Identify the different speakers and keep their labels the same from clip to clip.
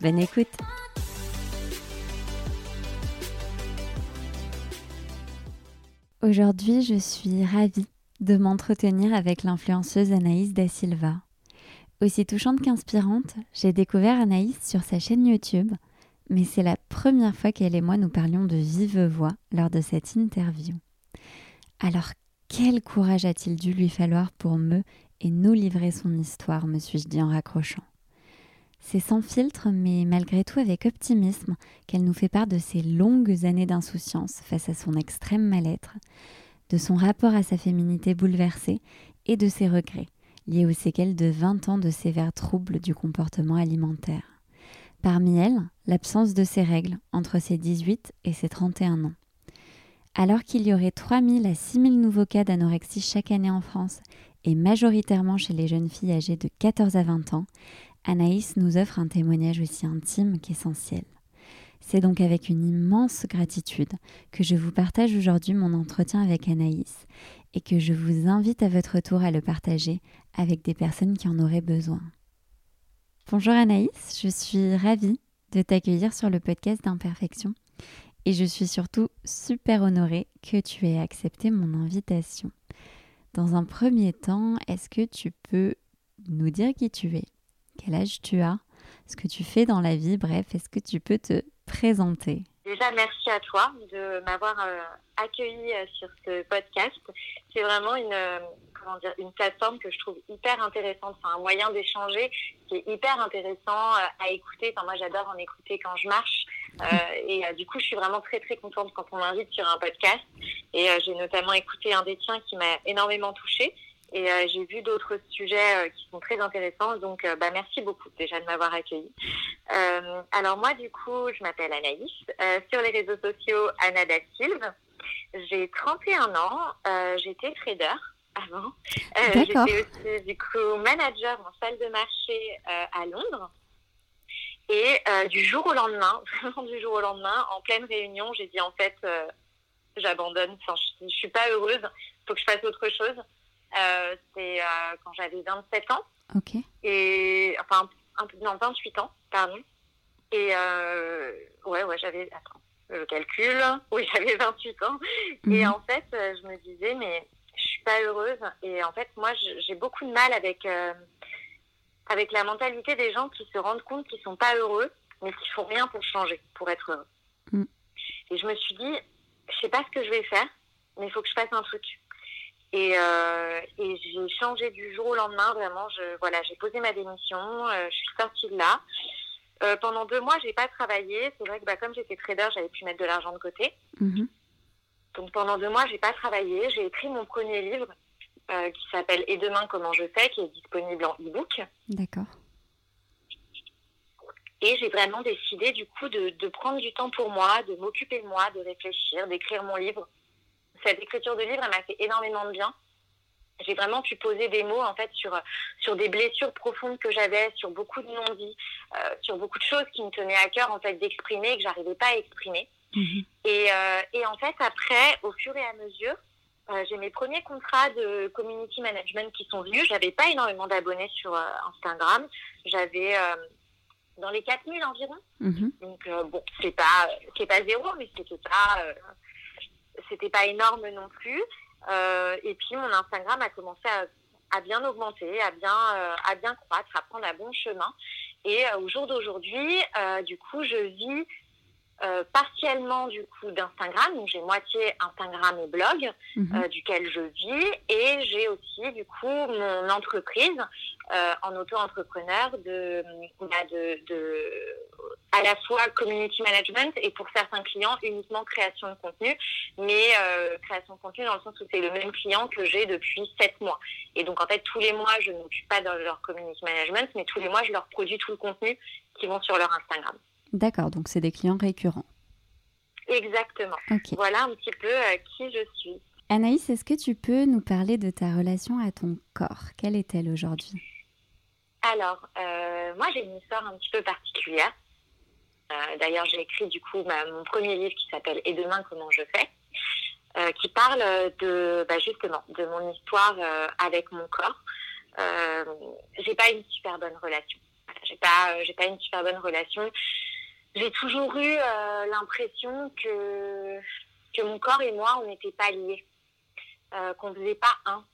Speaker 1: Bonne écoute Aujourd'hui, je suis ravie de m'entretenir avec l'influenceuse Anaïs Da Silva. Aussi touchante qu'inspirante, j'ai découvert Anaïs sur sa chaîne YouTube, mais c'est la première fois qu'elle et moi nous parlions de vive voix lors de cette interview. Alors, quel courage a-t-il dû lui falloir pour me et nous livrer son histoire, me suis-je dit en raccrochant. C'est sans filtre, mais malgré tout avec optimisme, qu'elle nous fait part de ses longues années d'insouciance face à son extrême mal-être, de son rapport à sa féminité bouleversée et de ses regrets, liés aux séquelles de 20 ans de sévères troubles du comportement alimentaire. Parmi elles, l'absence de ses règles entre ses 18 et ses 31 ans. Alors qu'il y aurait 3000 à 6000 nouveaux cas d'anorexie chaque année en France, et majoritairement chez les jeunes filles âgées de 14 à 20 ans, Anaïs nous offre un témoignage aussi intime qu'essentiel. C'est donc avec une immense gratitude que je vous partage aujourd'hui mon entretien avec Anaïs et que je vous invite à votre tour à le partager avec des personnes qui en auraient besoin. Bonjour Anaïs, je suis ravie de t'accueillir sur le podcast d'Imperfection et je suis surtout super honorée que tu aies accepté mon invitation. Dans un premier temps, est-ce que tu peux nous dire qui tu es? Quel âge tu as, ce que tu fais dans la vie, bref, est-ce que tu peux te présenter?
Speaker 2: Déjà, merci à toi de m'avoir euh, accueilli euh, sur ce podcast. C'est vraiment une, euh, comment dire, une plateforme que je trouve hyper intéressante. C'est un moyen d'échanger qui est hyper intéressant à écouter. Enfin, moi, j'adore en écouter quand je marche. et du coup, je suis vraiment très, très contente quand on m'invite sur un podcast. Et j'ai notamment écouté un des tiens qui m'a énormément touchée. Et euh, j'ai vu d'autres sujets euh, qui sont très intéressants. Donc, euh, bah, merci beaucoup déjà de m'avoir accueilli. alors moi, du coup, je m'appelle Anaïs. sur les réseaux sociaux, Anna da Silva. J'ai 31 ans. J'étais trader avant. J'étais aussi, du coup, manager en salle de marché à Londres. Et du jour au lendemain, vraiment du jour au lendemain, en pleine réunion, j'ai dit en fait, j'abandonne. Enfin, je, je suis pas heureuse. Il faut que je fasse autre chose. Euh, c'est euh, quand j'avais 27 ans.
Speaker 1: Ok.
Speaker 2: Et, enfin, un peu, non, 28 ans, pardon. Et euh, ouais, ouais, j'avais, attends, je calcule. Oui, j'avais 28 ans. Et mhm. en fait, je me disais, mais je suis pas heureuse. Et en fait, moi, j'ai beaucoup de mal avec, avec la mentalité des gens qui se rendent compte qu'ils sont pas heureux, mais qui font rien pour changer, pour être heureux. Mm. Et je me suis dit, je sais pas ce que je vais faire, mais il faut que je fasse un truc. Et, euh, et j'ai changé du jour au lendemain, vraiment. Je, voilà, j'ai posé ma démission, euh, je suis sortie de là. Euh, pendant deux mois, j'ai pas travaillé. C'est vrai que bah, comme j'étais trader, j'avais pu mettre de l'argent de côté. Mhm. Donc pendant deux mois, j'ai pas travaillé. J'ai écrit mon premier livre qui s'appelle Et demain comment je fais, qui est disponible en e-book.
Speaker 1: D'accord.
Speaker 2: Et j'ai vraiment décidé du coup de, de prendre du temps pour moi, de m'occuper de moi, de réfléchir, d'écrire mon livre cette écriture de livre, elle m'a fait énormément de bien. J'ai vraiment pu poser des mots en fait sur sur des blessures profondes que j'avais, sur beaucoup de non-dits, euh, sur beaucoup de choses qui me tenaient à cœur en fait d'exprimer que j'arrivais pas à exprimer. Mhm. Et, euh, et en fait après, au fur et à mesure, euh, j'ai mes premiers contrats de community management qui sont venus. J'avais pas énormément d'abonnés sur Instagram. J'avais dans les 4000 environ. Mhm. Donc bon, c'est pas c'est pas zéro, mais c'était pas c'était pas énorme non plus. Euh, et puis mon Instagram a commencé à, bien augmenter, à bien, euh, à bien croître, à prendre un bon chemin. Et euh, au jour d'aujourd'hui, du coup, je vis euh, partiellement du coup d'Instagram, donc j'ai moitié Instagram et blog
Speaker 1: Mhm.
Speaker 2: euh, duquel je vis et j'ai aussi du coup mon entreprise euh, en auto-entrepreneur de, bah, de, de à la fois community management et pour certains clients uniquement création de contenu, mais création de contenu dans le sens où c'est le même client que j'ai depuis sept mois. Et donc en fait tous les mois je ne m'occupe pas de leur community management, mais tous les mois je leur produis tout le contenu qui vont sur leur Instagram.
Speaker 1: D'accord, donc c'est des clients récurrents.
Speaker 2: Exactement.
Speaker 1: Ok.
Speaker 2: Voilà un petit peu euh, qui je suis.
Speaker 1: Anaïs, est-ce que tu peux nous parler de ta relation à ton corps? Quelle est-elle aujourd'hui?
Speaker 2: Alors, euh, moi j'ai une histoire un petit peu particulière. Euh, D'ailleurs, j'ai écrit du coup mon premier livre qui s'appelle Et demain comment je fais, qui parle de bah, justement de mon histoire avec mon corps. J'ai pas une super bonne relation. J'ai pas, j'ai pas une super bonne relation. J'ai toujours eu euh, l'impression que que mon corps et moi on n'était pas liés, euh, qu'on faisait pas un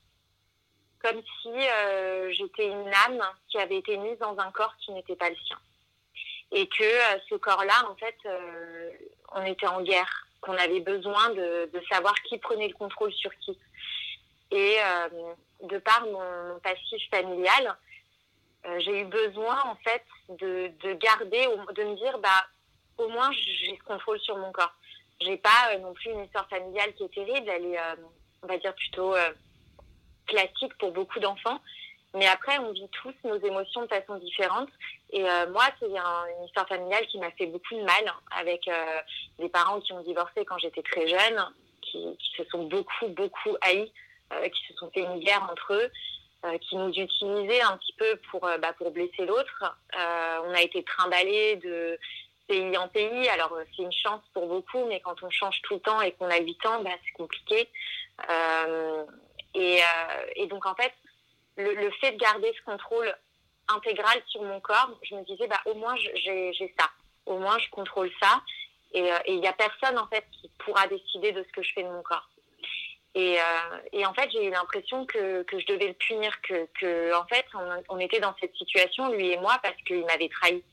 Speaker 2: comme si euh, j'étais une âme qui avait été mise dans un corps qui n'était pas le sien. Et que ce corps-là, en fait, on était en guerre, qu'on avait besoin de, de savoir qui prenait le contrôle sur qui. Et de par mon, mon passif familial, j'ai eu besoin, en fait, de, de garder, de me dire, bah, au moins, j'ai ce contrôle sur mon corps. J'ai pas euh, non plus une histoire familiale qui est terrible, elle est, euh, on va dire, plutôt euh, classique pour beaucoup d'enfants. Mais après, on vit tous nos émotions de façon différente. Et moi, c'est un- une histoire familiale qui m'a fait beaucoup de mal avec euh, des parents qui ont divorcé quand j'étais très jeune, qui, se sont beaucoup, beaucoup haïs, qui se sont fait une guerre entre eux, qui nous utilisaient un petit peu pour, bah, pour blesser l'autre. On a été trimballés de pays en pays. Alors, euh, c'est une chance pour beaucoup, mais quand on change tout le temps et qu'on a 8 ans, bah, c'est compliqué. Euh, et, euh, et donc, en fait, le, fait de garder ce contrôle intégral sur mon corps, je me disais, bah, au moins, j'ai ça. Au moins, je contrôle ça. Et il n'y a personne, en fait, qui pourra décider de ce que je fais de mon corps. Et, en fait, j'ai eu l'impression que, que je devais le punir, que, que en fait, on, était dans cette situation, lui et moi, parce qu'il m'avait trahi.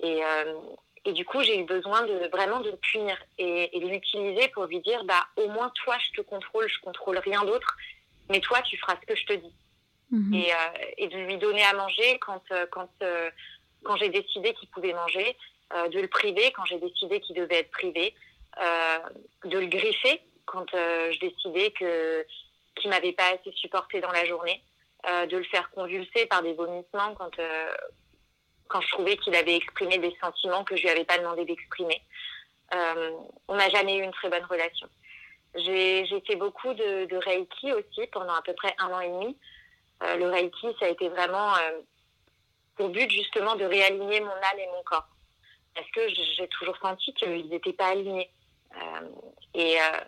Speaker 2: Et, et du coup, j'ai eu besoin de vraiment de le punir et, et de l'utiliser pour lui dire, bah, au moins toi, je te contrôle, je contrôle rien d'autre, mais toi, tu feras ce que je te dis
Speaker 1: Mhm.
Speaker 2: et, euh, et de lui donner à manger quand, euh, quand, euh, quand j'ai décidé qu'il pouvait manger, de le priver quand j'ai décidé qu'il devait être privé, de le griffer quand je décidais que qu'il m'avait pas assez supporté dans la journée, de le faire convulser par des vomissements quand quand je trouvais qu'il avait exprimé des sentiments que je lui avais pas demandé d'exprimer. Euh, on n'a jamais eu une très bonne relation. J'ai fait beaucoup de, reiki aussi pendant à peu près un an et demi. Euh, le Reiki, ça a été vraiment euh, pour but justement de réaligner mon âme et mon corps. Parce que j'ai toujours senti qu'ils n'étaient pas alignés. Euh, et euh,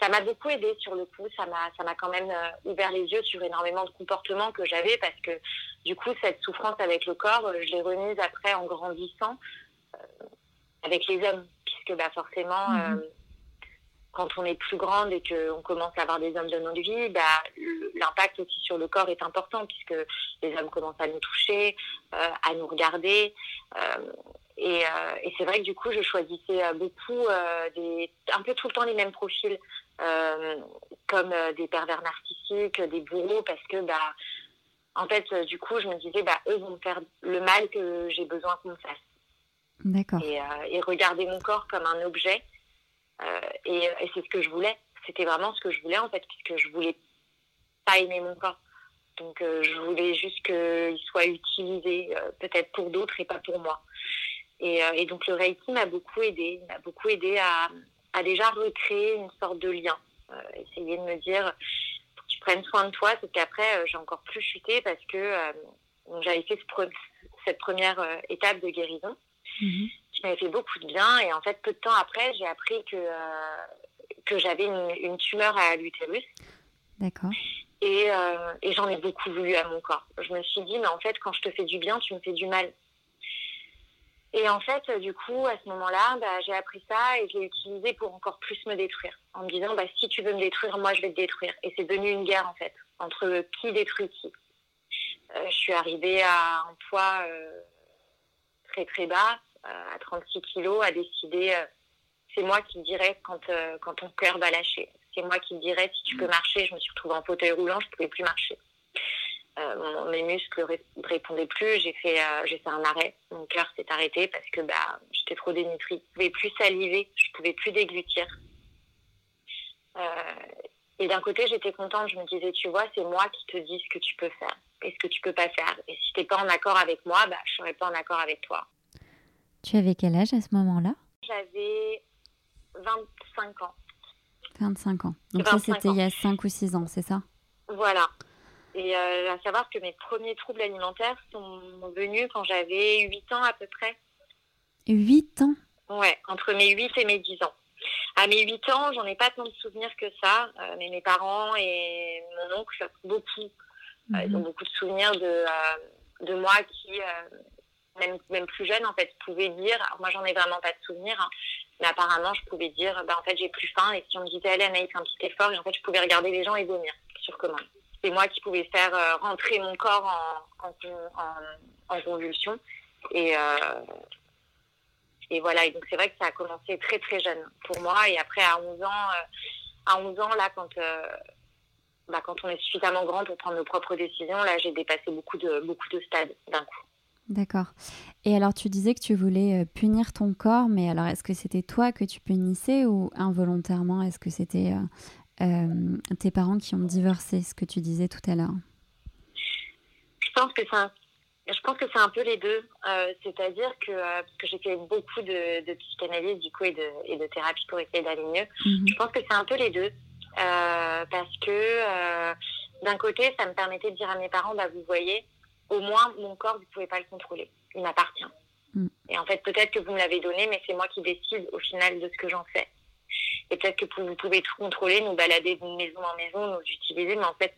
Speaker 2: ça m'a beaucoup aidé sur le coup. Ça m'a, ça m'a quand même euh, ouvert les yeux sur énormément de comportements que j'avais parce que du coup, cette souffrance avec le corps, euh, je l'ai remise après en grandissant euh, avec les hommes. Puisque bah, forcément,
Speaker 1: Mhm.
Speaker 2: euh, quand on est plus grande et qu'on commence à avoir des hommes de notre vie, bah, l'impact aussi sur le corps est important puisque les hommes commencent à nous toucher, euh, à nous regarder. Euh, et euh, et c'est vrai que du coup, je choisissais euh, beaucoup, euh, des, un peu tout le temps les mêmes profils, euh, comme des pervers narcissiques, des bourreaux, parce que bah, en fait, du coup, je me disais, bah, eux vont me faire le mal que j'ai besoin qu'on me fasse
Speaker 1: D'accord.
Speaker 2: et, et regarder mon corps comme un objet. Et et c'est ce que je voulais. C'était vraiment ce que je voulais en fait, puisque je voulais pas aimer mon corps. Donc je voulais juste qu'il soit utilisé peut-être pour d'autres et pas pour moi. Et, euh, et donc le Reiki m'a beaucoup aidé, m'a beaucoup aidé à, à déjà recréer une sorte de lien. Euh, essayer de me dire, faut que tu prennes soin de toi, parce qu'après euh, j'ai encore plus chuté parce que j'avais fait ce pre- cette première étape de guérison
Speaker 1: Mhm.
Speaker 2: qui m'avait fait beaucoup de bien. Et en fait, peu de temps après, j'ai appris que, euh, que j'avais une, une tumeur à l'utérus.
Speaker 1: D'accord.
Speaker 2: Et, euh, et j'en ai beaucoup voulu à mon corps. Je me suis dit, mais en fait, quand je te fais du bien, tu me fais du mal. Et en fait, euh, du coup, à ce moment-là, bah, j'ai appris ça et je l'ai utilisé pour encore plus me détruire. En me disant, bah, si tu veux me détruire, moi, je vais te détruire. Et c'est devenu une guerre, en fait, entre qui détruit qui. Euh, je suis arrivée à un poids euh, très, très bas, euh, à 36 kilos, à décider euh, c'est moi qui dirais quand, quand ton cœur va lâcher. C'est moi qui dirais si tu peux marcher. Je me suis retrouvée en fauteuil roulant, je ne pouvais plus marcher. Mes muscles ne répondaient plus. J'ai fait, j'ai fait un arrêt. Mon cœur s'est arrêté parce que bah, j'étais trop dénutrie. Je ne pouvais plus saliver, je ne pouvais plus déglutir. Et d'un côté, j'étais contente. Je me disais, tu vois, c'est moi qui te dis ce que tu peux faire et ce que tu peux pas faire. Et si tu n'es pas en accord avec moi, bah, je serai pas en accord avec toi.
Speaker 1: Tu avais quel âge à ce moment-là?
Speaker 2: J'avais 25 ans.
Speaker 1: 25 ans. Donc ça, c'était il y a 5 ou 6 ans, c'est ça?
Speaker 2: Voilà. Et euh, à savoir que mes premiers troubles alimentaires sont venus quand j'avais 8 ans à peu près.
Speaker 1: 8 ans?
Speaker 2: Ouais, entre mes 8 et mes 10 ans. À mes 8 ans, j'en ai pas tant de souvenirs que ça, euh, mais mes parents et mon oncle, beaucoup. Euh, ils ont mhm. beaucoup de souvenirs de, de moi qui, même, même plus jeune, en fait, pouvait dire, moi j'en ai vraiment pas de souvenirs, hein, mais apparemment je pouvais dire, bah, en fait j'ai plus faim, et si on me disait, allez Anaïs, un petit effort, et en fait je pouvais regarder les gens et vomir sur commande. C'est moi qui pouvais faire rentrer mon corps en, en, convulsion. Et, et voilà, et donc c'est vrai que ça a commencé très très jeune pour moi. Et après, à 11 ans, euh, à 11 ans là, quand, euh, bah, quand on est suffisamment grand pour prendre nos propres décisions, là, j'ai dépassé beaucoup de, beaucoup de stades d'un coup.
Speaker 1: D'accord. Et alors, tu disais que tu voulais euh, punir ton corps, mais alors, est-ce que c'était toi que tu punissais ou involontairement Est-ce que c'était tes parents qui ont divorcé, ce que tu disais tout à l'heure
Speaker 2: Je pense que c'est un je pense que c'est un peu les deux. Euh, c'est-à-dire que, euh, parce que j'ai fait beaucoup de, de, psychanalyse du coup et de, et de thérapie pour essayer d'aller mieux, mhm. je pense que c'est un peu les deux. Euh, parce que d'un côté, ça me permettait de dire à mes parents, bah, vous voyez, au moins mon corps, vous ne pouvez pas le contrôler. Il m'appartient. Mhm. Et en fait, peut-être que vous me l'avez donné, mais c'est moi qui décide au final de ce que j'en fais. Et peut-être que vous pouvez tout contrôler, nous balader d'une maison en maison, nous utiliser, mais en fait,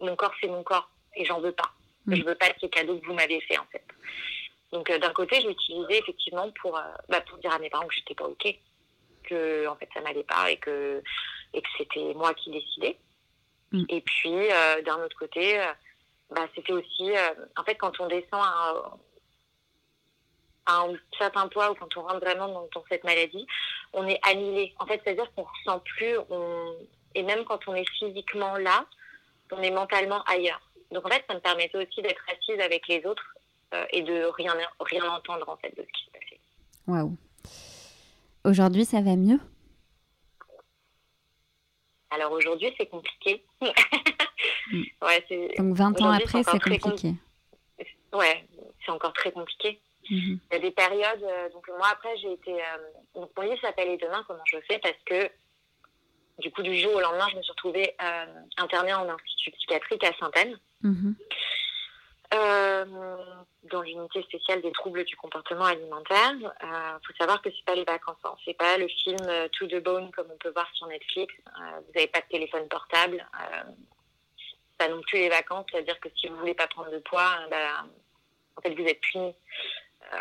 Speaker 2: mon corps, c'est mon corps et j'en veux pas. Je Je veux pas ces cadeaux que vous m'avez fait en fait. Donc euh, d'un côté, je l'utilisais effectivement pour, euh, bah, pour dire à mes parents que j'étais pas ok, que en fait ça m'allait pas et que et que c'était moi qui décidais. Mm. Et puis euh, d'un autre côté, bah, c'était aussi en fait quand on descend à, un certain poids ou quand on rentre vraiment dans, dans cette maladie, on est annulé. En fait, c'est-à-dire qu'on ressent plus, on... et même quand on est physiquement là, on est mentalement ailleurs. Donc en fait, ça me permettait aussi d'être assise avec les autres euh, et de rien, rien entendre en fait de ce qui se passait.
Speaker 1: Waouh. Aujourd'hui, ça va mieux?
Speaker 2: Alors aujourd'hui, c'est compliqué.
Speaker 1: Mm. Donc 20 ans après, c'est compliqué.
Speaker 2: Ouais, c'est encore très compliqué. Mm-hmm. Il y a des périodes. Euh, donc moi après, j'ai été. Euh, donc mon livre s'appelle Et demain, comment je fais Parce que du coup, du jour au lendemain, je me suis retrouvée internée en institut psychiatrique à Sainte-Anne. Mhm. Euh, dans l'unité spéciale des troubles du comportement alimentaire. Il euh, faut savoir que c'est pas les vacances, hein. c'est pas le film euh, To the Bone comme on peut voir sur Netflix. vous n'avez pas de téléphone portable. pas non plus les vacances, c'est-à-dire que si vous voulez pas prendre de poids, bah, en fait vous êtes puni.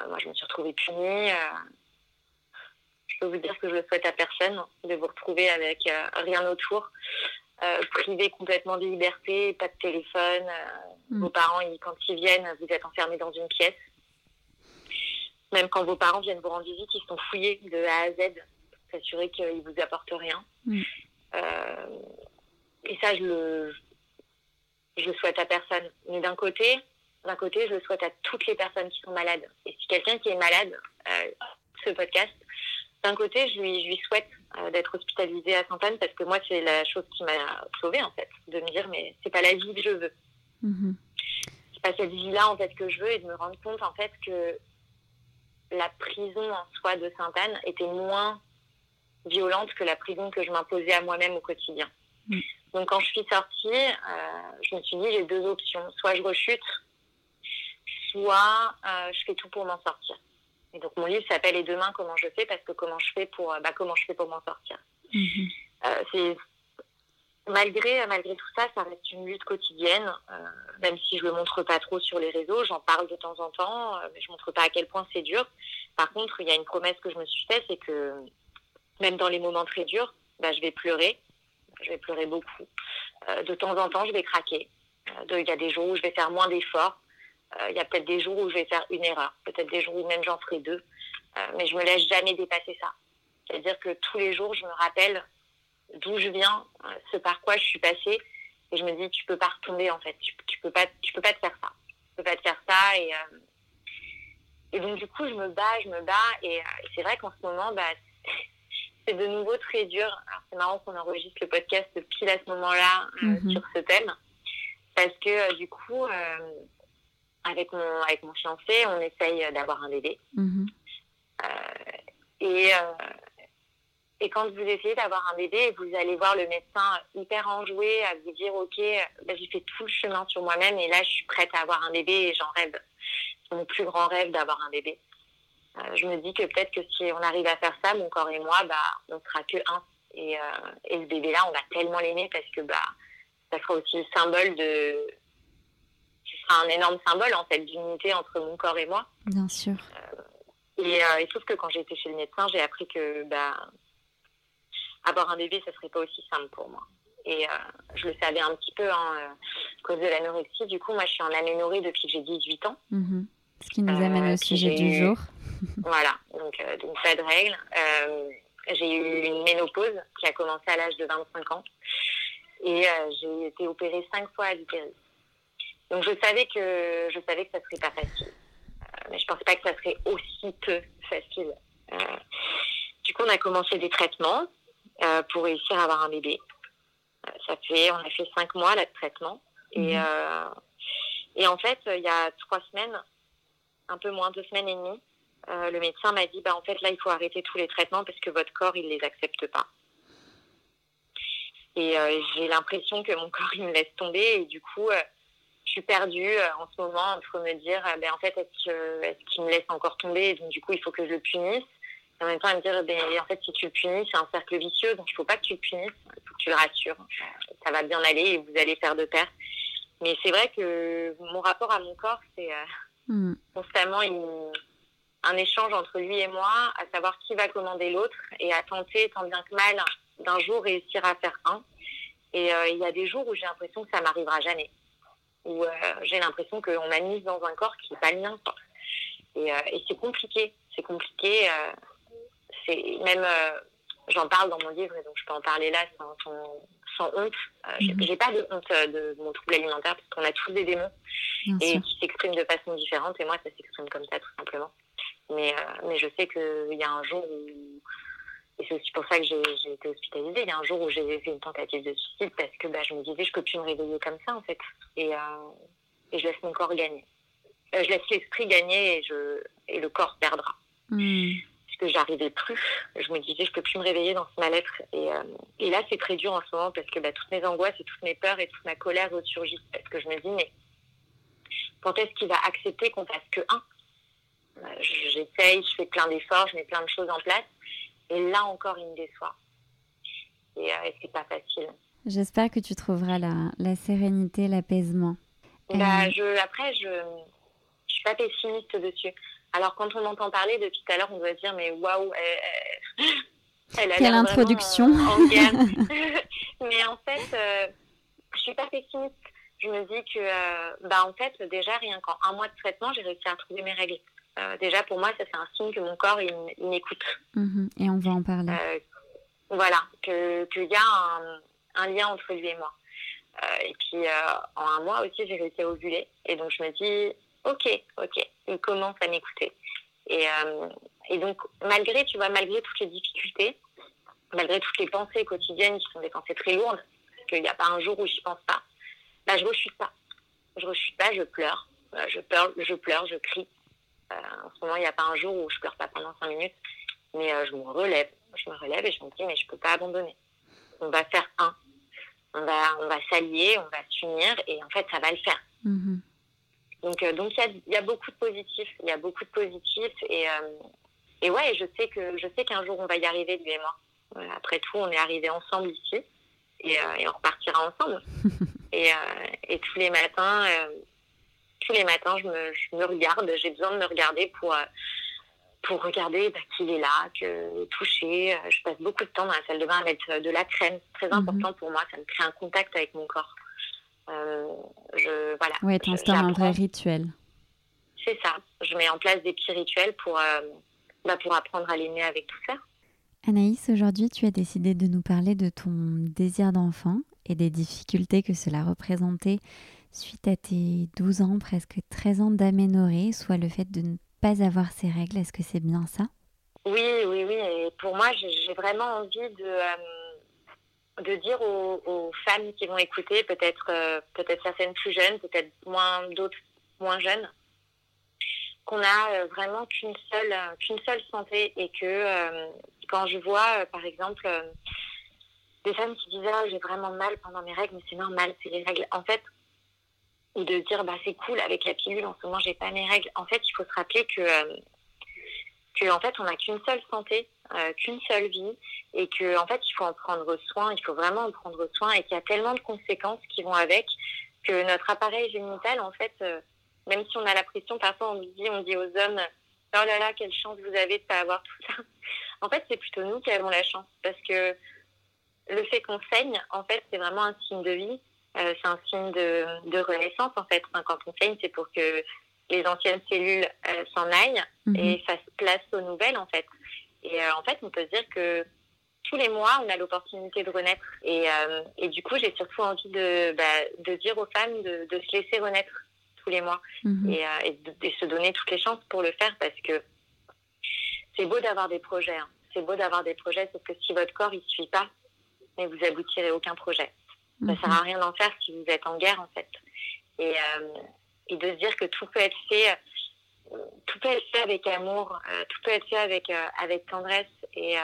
Speaker 2: Moi, je me suis retrouvée punie. je peux vous dire que je le souhaite à personne de vous retrouver avec rien autour. Euh, privé complètement de liberté, pas de téléphone. Euh, mm. Vos parents, quand ils viennent, vous êtes enfermés dans une pièce. Même quand vos parents viennent vous rendre visite, ils sont fouillés de A à Z pour s'assurer qu'ils ne vous apportent rien. Mm. Euh, et ça, je le, je le souhaite à personne. Mais d'un côté, d'un côté, je le souhaite à toutes les personnes qui sont malades. Et si quelqu'un qui est malade, ce podcast, d'un côté, je lui, je lui souhaite euh, d'être hospitalisée à Sainte-Anne parce que moi, c'est la chose qui m'a sauvée, en fait, de me dire, mais c'est pas la vie que je veux. Mm-hmm. C'est pas cette vie-là, en fait, que je veux et de me rendre compte, en fait, que la prison en soi de Sainte-Anne était moins violente que la prison que je m'imposais à moi-même au quotidien. Mm. Donc, quand je suis sortie, euh, je me suis dit, j'ai deux options. Soit je rechute, soit euh, je fais tout pour m'en sortir. Et donc mon livre s'appelle Et demain comment je fais? Parce que comment je fais pour bah, comment je fais pour m'en sortir? Mhm. Euh, c'est malgré malgré tout ça, ça reste une lutte quotidienne. Euh, même si je le montre pas trop sur les réseaux, j'en parle de temps en temps, euh, mais je montre pas à quel point c'est dur. Par contre, il y a une promesse que je me suis faite, c'est que même dans les moments très durs, bah, je vais pleurer. Je vais pleurer beaucoup. de temps en temps, je vais craquer. Il y a des jours où je vais faire moins d'efforts. Euh, il y a peut-être des jours où je vais faire une erreur, peut-être des jours où même j'en ferai deux, euh, mais je me laisse jamais dépasser ça. C'est-à-dire que tous les jours, je me rappelle d'où je viens, ce par quoi je suis passée, et je me dis, tu peux pas retomber en fait, tu, tu peux pas, tu peux pas te faire ça, tu peux pas te faire ça, et et donc du coup, je me bats, je me bats, et, c'est vrai qu'en ce moment, bah, c'est de nouveau très dur. c'est marrant qu'on enregistre le podcast pile à ce moment-là mhm. sur ce thème, parce que du coup avec mon, avec mon fiancé, on essaye d'avoir un bébé. Mhm. Euh, et, euh, et quand vous essayez d'avoir un bébé, vous allez voir le médecin hyper enjoué à vous dire, OK, bah, j'ai fait tout le chemin sur moi-même et là, je suis prête à avoir un bébé et j'en rêve. C'est mon plus grand rêve d'avoir un bébé. Euh, je me dis que peut-être que si on arrive à faire ça, mon corps et moi, bah, on sera que un. Et, et ce bébé-là, on va tellement l'aimer parce que bah, ça sera aussi le symbole de, un énorme symbole en fait d'unité entre mon corps et moi.
Speaker 1: Bien sûr.
Speaker 2: Euh, et euh, il trouve que quand j'étais chez le médecin, j'ai appris que bah, avoir un bébé, ça serait pas aussi simple pour moi. Et euh, je le savais un petit peu hein, à cause de l'anorexie. Du coup, moi, je suis en aménorrhée depuis que j'ai 18 ans.
Speaker 1: Mhm. Ce qui nous amène au sujet du jour.
Speaker 2: voilà, donc, donc pas de règles. j'ai eu une ménopause qui a commencé à l'âge de 25 ans. Et j'ai été opérée cinq fois à l'utérus. Donc je savais que je savais que ça serait pas facile, euh, mais je pensais pas que ça serait aussi peu facile. Euh, du coup, on a commencé des traitements euh, pour réussir à avoir un bébé. ça fait, on a fait cinq mois là de traitement et mhm. et en fait, il y a trois semaines, un peu moins deux semaines et demie, le médecin m'a dit bah en fait là il faut arrêter tous les traitements parce que votre corps il les accepte pas. Et j'ai l'impression que mon corps il me laisse tomber et du coup je suis perdue euh, en ce moment entre me dire, euh, ben, en fait, est-ce qu'il me laisse encore tomber donc, du coup, il faut que je le punisse? Et en même temps, me dire, ben, en fait, si tu le punis, c'est un cercle vicieux, donc il ne faut pas que tu le punisses, il faut que tu le rassures. Ça va bien aller et vous allez faire de pair. Mais c'est vrai que mon rapport à mon corps, c'est euh, mm. constamment un échange entre lui et moi, à savoir qui va commander l'autre et à tenter, tant bien que mal, d'un jour réussir à faire un. Et il y a des jours où j'ai l'impression que ça m'arrivera jamais où euh, j'ai l'impression qu'on m'a mise dans un corps qui n'est pas le mien. Et, euh, et c'est compliqué. C'est compliqué. Euh, c'est même, j'en parle dans mon livre, et donc je peux en parler là sans, sans, honte. Mhm. J'ai pas de honte de mon trouble alimentaire parce qu'on a tous des démons et qui s'expriment de façon différente. Et moi, ça s'exprime comme ça, tout simplement. Mais, mais je sais qu'il y a un jour où et c'est aussi pour ça que j'ai été hospitalisée. Il y a un jour où j'ai fait une tentative de suicide parce que bah, je me disais, je peux plus me réveiller comme ça, en fait. Et, euh, et je laisse mon corps gagner. Euh, je laisse l'esprit gagner et, je, et le corps perdra. Hmm. Parce que j'arrivais plus. Je me disais, je peux plus me réveiller dans ce mal-être. Et, euh, et là, c'est très dur en ce moment parce que bah, toutes mes angoisses et toutes mes peurs et toute ma colère ressurgissent. Parce que je me dis, mais quand est-ce qu'il va accepter qu'on fasse que un? J'essaye, je fais plein d'efforts, je mets plein de choses en place. Et là encore, il me déçoit. Et, euh, c'est pas facile.
Speaker 1: J'espère que tu trouveras la, la sérénité, l'apaisement.
Speaker 2: Bah, euh, je, après, je ne suis pas pessimiste dessus. Alors, quand on entend parler depuis tout à l'heure, on doit dire, mais waouh,
Speaker 1: elle, a Quelle introduction
Speaker 2: en. Mais en fait, je euh, je suis pas pessimiste. Je me dis que, bah, en fait, déjà, rien qu'en un mois de traitement, j'ai réussi à trouver mes règles. Euh, déjà, pour moi, ça c'est un signe que mon corps, il, m'écoute.
Speaker 1: Mhm. et on va en parler. Euh,
Speaker 2: voilà, qu'il y a un, lien entre lui et moi. Euh, et puis, en un mois aussi, j'ai réussi à ovuler. Et donc, je me dis, ok, ok, il commence à m'écouter. Et, et donc, malgré, tu vois, malgré toutes les difficultés, malgré toutes les pensées quotidiennes qui sont des pensées très lourdes, parce qu'il n'y a pas un jour où je pense pas, bah, je rechute pas. Je rechute pas, je pleure. Je pleure, je pleure, je crie. Euh, en ce moment, il n'y a pas un jour où je pleure pas pendant cinq minutes, mais euh, je me relève. Je me relève et je me dis, mais je peux pas abandonner. On va faire un. On va, on va s'allier, on va s'unir et en fait, ça va le faire. Mm-hmm. Donc, euh, donc il y, a beaucoup de positifs. Il y a beaucoup de positifs et, et ouais, je sais que je sais qu'un jour on va y arriver lui et moi. après tout, on est arrivés ensemble ici et, et on repartira ensemble. et, et, tous les matins, tous les matins, je me, je me regarde. J'ai besoin de me regarder pour, euh, pour regarder bah, qu'il est là, que toucher. Euh, je passe beaucoup de temps dans la salle de bain à mettre euh, de la crème. C'est très mhm. important pour moi. Ça me crée un contact avec mon corps. je, voilà.
Speaker 1: Oui, tu installes un vrai rituel.
Speaker 2: C'est ça. Je mets en place des petits rituels pour, bah, pour apprendre à l'aimer avec tout ça.
Speaker 1: Anaïs, aujourd'hui, tu as décidé de nous parler de ton désir d'enfant et des difficultés que cela représentait suite à tes 12 ans, presque 13 ans d'aménorrhée, soit le fait de ne pas avoir ces règles. Est-ce que c'est bien ça?
Speaker 2: Oui, oui, oui. Et pour moi, j'ai vraiment envie de, euh, dire aux, femmes qui vont écouter, peut-être euh, peut-être certaines plus jeunes, peut-être moins d'autres moins jeunes, qu'on a euh, vraiment qu'une seule, qu'une seule santé et que quand je vois, par exemple, des femmes qui disent ah, j'ai vraiment mal pendant mes règles, mais c'est normal, c'est les règles. En fait, ou de dire bah c'est cool avec la pilule en ce moment j'ai pas mes règles. En fait, il faut se rappeler que euh, que en fait on n'a qu'une seule santé, euh, qu'une seule vie et que en fait il faut en prendre soin, il faut vraiment en prendre soin et qu'il y a tellement de conséquences qui vont avec que notre appareil génital en fait euh, même si on a la pression parfois on dit on dit aux hommes oh là là quelle chance vous avez de pas avoir tout ça. En fait, c'est plutôt nous qui avons la chance parce que le fait qu'on saigne, en fait, c'est vraiment un signe de vie euh, c'est un signe de, de, renaissance en fait. quand on saigne, c'est pour que les anciennes cellules euh, s'en aillent mhm. et fassent place aux nouvelles en fait. Et euh, en fait, on peut dire que tous les mois, on a l'opportunité de renaître. Et, et du coup, j'ai surtout envie de, bah, de dire aux femmes de, de, se laisser renaître tous les mois mhm. et, et, de, se donner toutes les chances pour le faire parce que c'est beau d'avoir des projets. Hein. C'est beau d'avoir des projets, sauf que si votre corps ne suit pas, mais vous aboutirez aucun projet. Ça sert à mhm. rien d'en faire si vous êtes en guerre, en fait. Et, euh, et de se dire que tout peut être fait, euh, tout peut être fait avec amour, euh, tout peut être fait avec, avec tendresse et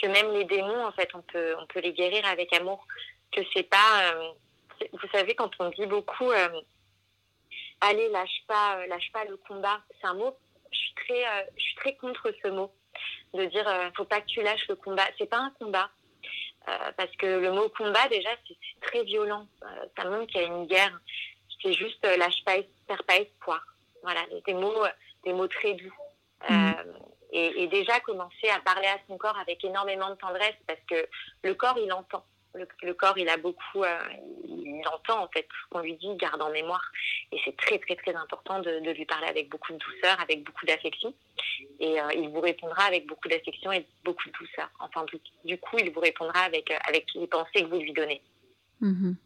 Speaker 2: que même les démons, en fait, on peut, on peut les guérir avec amour. Que c'est pas, vous savez, quand on dit beaucoup, allez, lâche pas, lâche pas le combat. C'est un mot, je suis très, je suis très contre ce mot de dire, faut pas que tu lâches le combat. C'est pas un combat. Euh, parce que le mot combat, déjà, c'est très violent. Euh, ça montre qu'il y a une guerre. C'est juste euh, lâche pas, perds pas espoir. Voilà, des mots, des mots très doux. Mm. Et, déjà commencer à parler à son corps avec énormément de tendresse parce que le corps, il entend. Le, corps, il a beaucoup, il entend en fait ce qu'on lui dit, il garde en mémoire. Et c'est très, très, très important de, lui parler avec beaucoup de douceur, avec beaucoup d'affection. Et euh, il vous répondra avec beaucoup d'affection et beaucoup de douceur. Enfin, du, coup, il vous répondra avec, euh, avec les pensées que vous lui donnez.
Speaker 1: Mhm.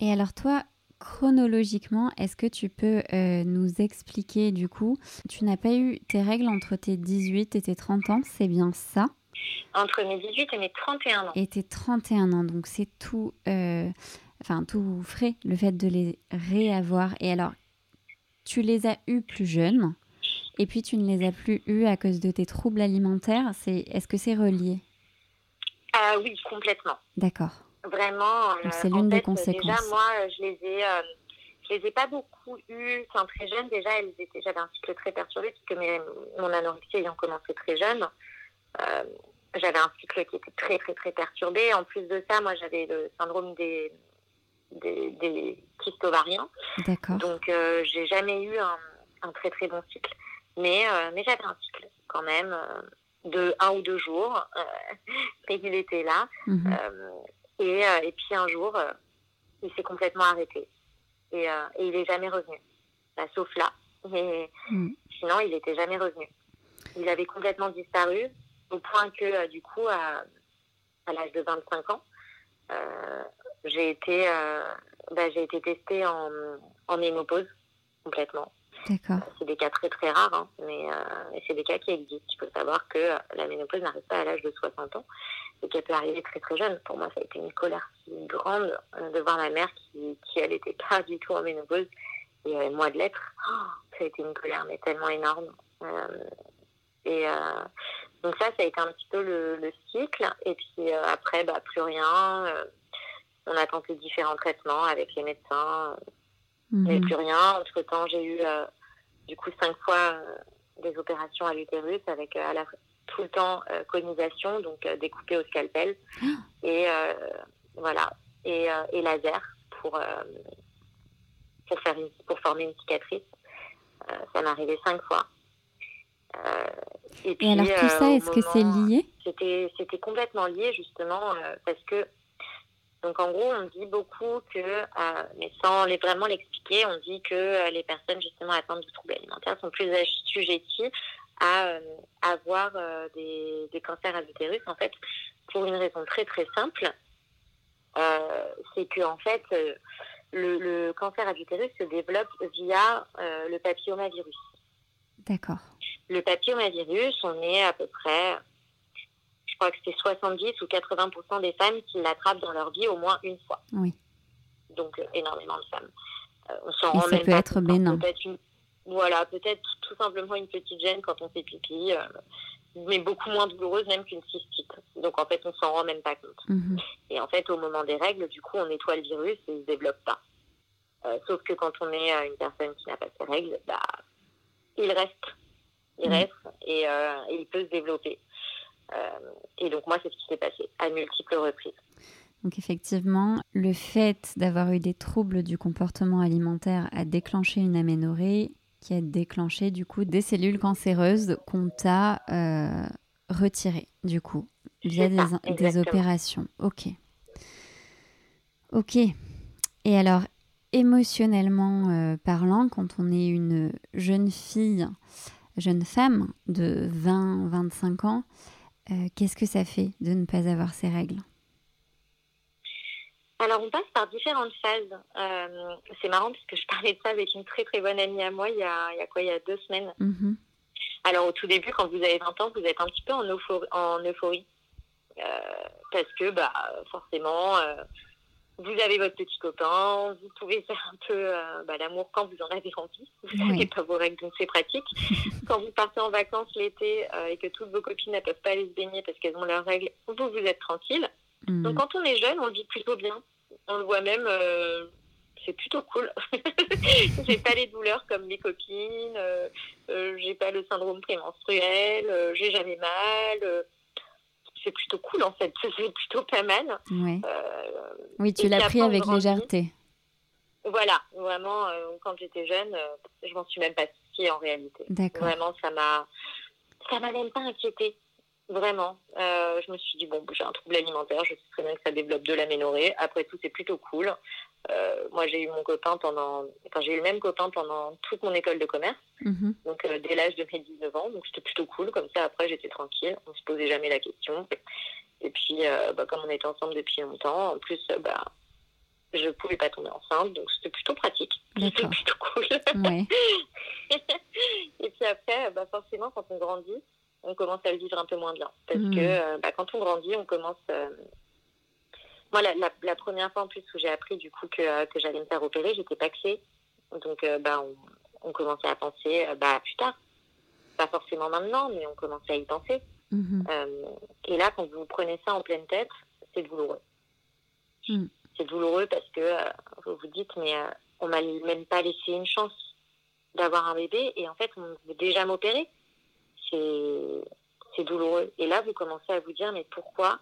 Speaker 1: Et alors, toi, chronologiquement, est-ce que tu peux euh, nous expliquer du coup, tu n'as pas eu tes règles entre tes 18 et tes 30 ans, c'est bien ça?
Speaker 2: Entre mes 18 et mes 31 ans.
Speaker 1: Et tes 31 ans, donc c'est tout enfin tout frais, le fait de les réavoir. Et alors, tu les as eus plus jeunes, et puis tu ne les as plus eus à cause de tes troubles alimentaires. C'est, est-ce que c'est relié?
Speaker 2: Ah Oui, complètement.
Speaker 1: D'accord.
Speaker 2: Vraiment.
Speaker 1: Euh, c'est l'une des conséquences.
Speaker 2: Déjà, moi, euh, je les ai. Euh, je les ai pas beaucoup eus, enfin très jeunes déjà, elles étaient, j'avais un cycle très perturbé puisque mes, mon anorexie ayant commencé très jeune, j'avais un cycle qui était très très très perturbé. En plus de ça, moi j'avais le syndrome des des, des kystes ovariens. Donc, euh, j'ai jamais eu un, un, très très bon cycle. Mais, euh, mais j'avais un cycle quand même euh, de un ou deux jours. et il était là. Mhm. et, et puis un jour, il s'est complètement arrêté. Et, et il n'est jamais revenu. Bah, sauf là. Mais mhm. sinon, il n'était jamais revenu. Il avait complètement disparu au point que, du coup, à, à l'âge de 25 ans, euh, j'ai été, euh, bah, j'ai été testée en, en ménopause complètement. C'est des cas très très rares, hein, mais, euh, c'est des cas qui existent. Il faut savoir que la ménopause n'arrive pas à l'âge de 60 ans et qu'elle peut arriver très très jeune. Pour moi, ça a été une colère si grande euh, de voir ma mère qui, qui elle, n'était pas du tout en ménopause et euh, moi de l'être. Oh, ça a été une colère mais tellement énorme. et donc ça, ça a été un petit peu le, le cycle. Et puis après, bah, plus rien on a tenté différents traitements avec les médecins, mais mhm. plus rien. Entre temps, j'ai eu euh, du coup cinq fois euh, des opérations à l'utérus avec euh, à la, tout le temps conisation, donc découpé au scalpel, et voilà, et, et, laser pour pour faire pour former une cicatrice. ça m'est arrivé cinq fois.
Speaker 1: Et, puis, alors tout ça, est-ce que c'est lié
Speaker 2: C'était complètement lié justement parce que donc en gros, on dit beaucoup que, euh, mais sans les, vraiment l'expliquer, on dit que euh, les personnes justement atteintes de troubles alimentaires sont plus assujetties à avoir des, des, cancers à l'utérus, en fait, pour une raison très très simple. c'est que en fait, le, le, cancer à l'utérus se développe via le papillomavirus.
Speaker 1: D'accord.
Speaker 2: Le papillomavirus, on est à peu près, je crois que c'est 70 ou 80% des femmes qui l'attrapent dans leur vie au moins une fois.
Speaker 1: Oui.
Speaker 2: Donc énormément de femmes.
Speaker 1: on s'en rend ça peut être bénin.
Speaker 2: Peut voilà, peut-être tout simplement une petite gêne quand on fait pipi, euh, mais beaucoup moins douloureuse même qu'une cystite. Donc en fait, on s'en rend même pas compte.
Speaker 1: Mhm.
Speaker 2: Et en fait, au moment des règles, du coup, on nettoie le virus et il se développe pas. Euh, sauf que quand on est une personne qui n'a pas ses règles, bah, il reste. Il reste et, euh, et, il peut se développer. et donc moi, c'est ce qui s'est passé à multiples reprises.
Speaker 1: Donc effectivement, le fait d'avoir eu des troubles du comportement alimentaire a déclenché une aménorrhée qui a déclenché du coup des cellules cancéreuses qu'on t'a euh, retirées du coup via des, opérations. Ok. Ok. Et alors, émotionnellement euh, parlant, quand on est une jeune fille, jeune femme de 20-25 ans, euh, qu'est-ce que ça fait de ne pas avoir ces règles?
Speaker 2: Alors, on passe par différentes phases. Euh, c'est marrant parce que je parlais de ça avec une très très bonne amie à moi il y a, il y a quoi Il y a deux semaines.
Speaker 1: Mm-hmm.
Speaker 2: Alors, au tout début, quand vous avez 20 ans, vous êtes un petit peu en euphorie. En euphorie euh, parce que, bah, forcément, vous avez votre petit copain, vous pouvez faire un peu bah, l'amour quand vous en avez envie. Vous n'avez pas vos règles, donc c'est pratique. quand vous partez en vacances l'été et que toutes vos copines ne peuvent pas aller se baigner parce qu'elles ont leurs règles, vous, vous êtes tranquille.
Speaker 1: Mm.
Speaker 2: Donc quand on est jeune, on le vit plutôt bien. On le voit même, euh, c'est plutôt cool. j'ai pas les douleurs comme mes copines, euh, euh, j'ai pas le syndrome prémenstruel, j'ai jamais mal. C'est plutôt cool en fait, c'est plutôt pas mal.
Speaker 1: oui, tu l'as pris avec légèreté.
Speaker 2: Voilà, vraiment, quand j'étais jeune, je m'en suis même pas souciée en réalité. Vraiment, ça m'a, ça m'a même pas inquiété. Vraiment. Euh, je me suis dit, bon, j'ai un trouble alimentaire, je sais très bien que ça développe de l'aménorrhée. Après tout, c'est plutôt cool. Euh, moi, j'ai eu mon copain pendant. Enfin, j'ai eu le même copain pendant toute mon école de commerce.
Speaker 1: Mm-hmm.
Speaker 2: Donc, euh, dès l'âge de mes 19 ans. Donc, c'était plutôt cool. Comme ça, après, j'étais tranquille. On se posait jamais la question. Et puis, bah, comme on était ensemble depuis longtemps, en plus, bah, je pouvais pas tomber enceinte. Donc, c'était plutôt pratique. C'était plutôt cool. Et puis après, bah, forcément, quand on grandit, on commence à le vivre un peu moins bien. Parce hmm. que euh, bah, quand on grandit, on commence. Euh, moi, la, première fois en plus où j'ai appris du coup que, euh, que j'allais me faire opérer, j'étais paxée. Donc, bah, on, commençait à penser bah, plus tard. Pas forcément maintenant, mais on commençait à y penser.
Speaker 1: Hmm.
Speaker 2: et là, quand vous prenez ça en pleine tête, c'est douloureux.
Speaker 1: Hmm.
Speaker 2: C'est douloureux parce que vous vous dites, mais on m'a même pas laissé une chance d'avoir un bébé et en fait, on veut déjà m'opérer c'est douloureux. Et là, vous commencez à vous dire, mais pourquoi,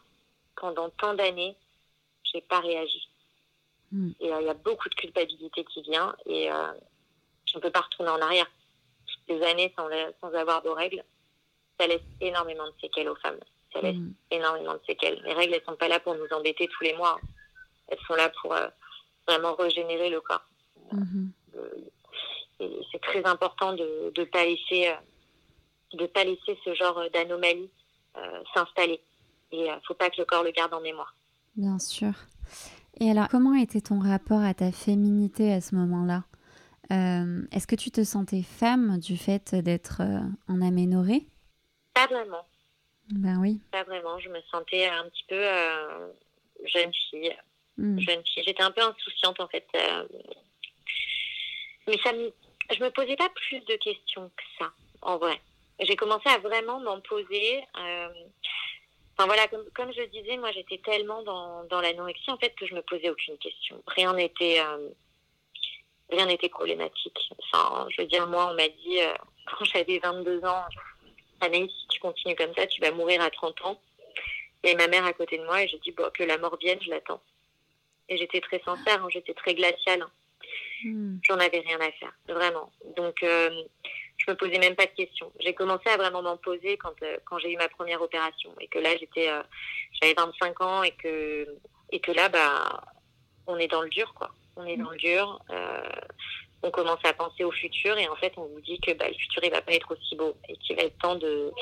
Speaker 2: pendant tant d'années, j'ai pas réagi
Speaker 1: hmm.
Speaker 2: Et euh, il y a beaucoup de culpabilité qui vient et euh, je ne peux pas retourner en arrière. Des années sans, sans avoir de règles, ça laisse énormément de séquelles aux femmes. Ça laisse hmm. énormément de séquelles. Les règles, elles sont pas là pour nous embêter tous les mois. Elles sont là pour euh, vraiment régénérer le corps.
Speaker 1: Hmm.
Speaker 2: et c'est très important de ne pas laisser de ne pas laisser ce genre d'anomalie euh, s'installer. Et il euh, ne faut pas que le corps le garde en mémoire.
Speaker 1: Bien sûr. Et alors, comment était ton rapport à ta féminité à ce moment-là? Euh, Est-ce que tu te sentais femme du fait d'être en aménorrhée?
Speaker 2: Pas vraiment.
Speaker 1: Ben oui.
Speaker 2: Pas vraiment. Je me sentais un petit peu jeune fille.
Speaker 1: Hmm.
Speaker 2: Jeune fille. J'étais un peu insouciante en fait. mais ça me... je me posais pas plus de questions que ça, en vrai j'ai commencé à vraiment m'en poser. Euh, enfin voilà, comme, comme je disais, moi j'étais tellement dans, dans l'anorexie en fait que je me posais aucune question. Rien n'était euh, rien n'était problématique. Enfin, je veux dire, moi on m'a dit euh, quand j'avais 22 ans, Anaïs, si tu continues comme ça, tu vas mourir à 30 ans. Et ma mère à côté de moi et j'ai dit bon, que la mort vienne, je l'attends. Et j'étais très sincère, hein, j'étais très glaciale. Hein.
Speaker 1: Hmm.
Speaker 2: J'en avais rien à faire, vraiment. Donc je me posais même pas de questions. J'ai commencé à vraiment m'en poser quand, euh, quand j'ai eu ma première opération et que là j'étais euh, j'avais 25 ans et que et que là bah on est dans le dur quoi. On est dans le dur. Euh, on commence à penser au futur et en fait, on vous dit que bah, le futur, il va pas être aussi beau et qu'il va être temps de,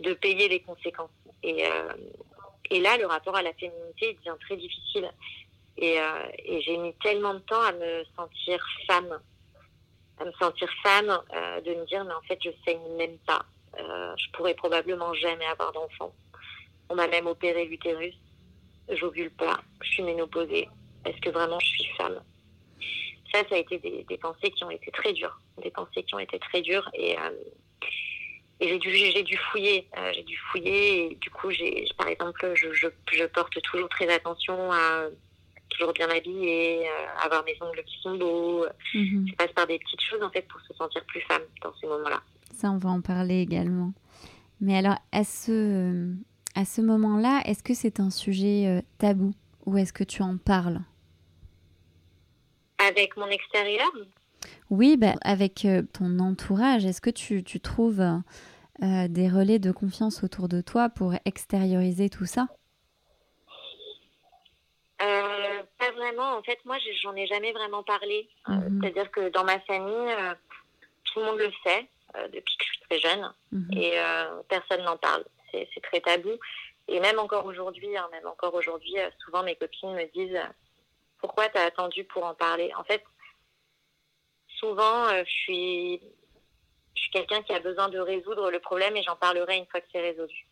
Speaker 2: de payer les conséquences. Et, et là, le rapport à la féminité devient très difficile. Et, et j'ai mis tellement de temps à me sentir femme, à me sentir femme, euh, de me dire, mais en fait, je saigne même pas. Euh, je pourrais probablement jamais avoir d'enfant. On m'a même opéré l'utérus. J'ovule pas. Je suis ménopausée. Est-ce que vraiment je suis femme Ça, ça a été des, pensées qui ont été très dures. Des pensées qui ont été très dures. Et, euh, et j'ai dû, dû fouiller. Euh, j'ai dû fouiller. Et du coup, j'ai, par exemple, je, je, porte toujours très attention à toujours bien habiller, euh, avoir mes ongles qui sont beaux. Mm-hmm. Je passe par des petites choses, en fait, pour se sentir plus femme dans ces moments-là.
Speaker 1: Ça, on va en parler également. Mais alors, à ce, à ce moment-là, est-ce que c'est un sujet euh, tabou ou est-ce que tu en parles?
Speaker 2: Avec mon extérieur?
Speaker 1: Oui, bah, avec euh, ton entourage. Est-ce que tu, tu trouves euh, des relais de confiance autour de toi pour extérioriser tout ça
Speaker 2: euh, Pas vraiment. En fait, moi, j'en ai jamais vraiment parlé. Mm-hmm. C'est-à-dire que dans ma famille, tout le monde le sait depuis que je suis très jeune mm-hmm. et personne n'en parle. C'est très tabou. Et même encore aujourd'hui, hein, même encore aujourd'hui, euh, souvent mes copines me disent euh, pourquoi tu as attendu pour en parler? En fait, souvent, euh, je suis, je suis quelqu'un qui a besoin de résoudre le problème et j'en parlerai une fois que c'est résolu.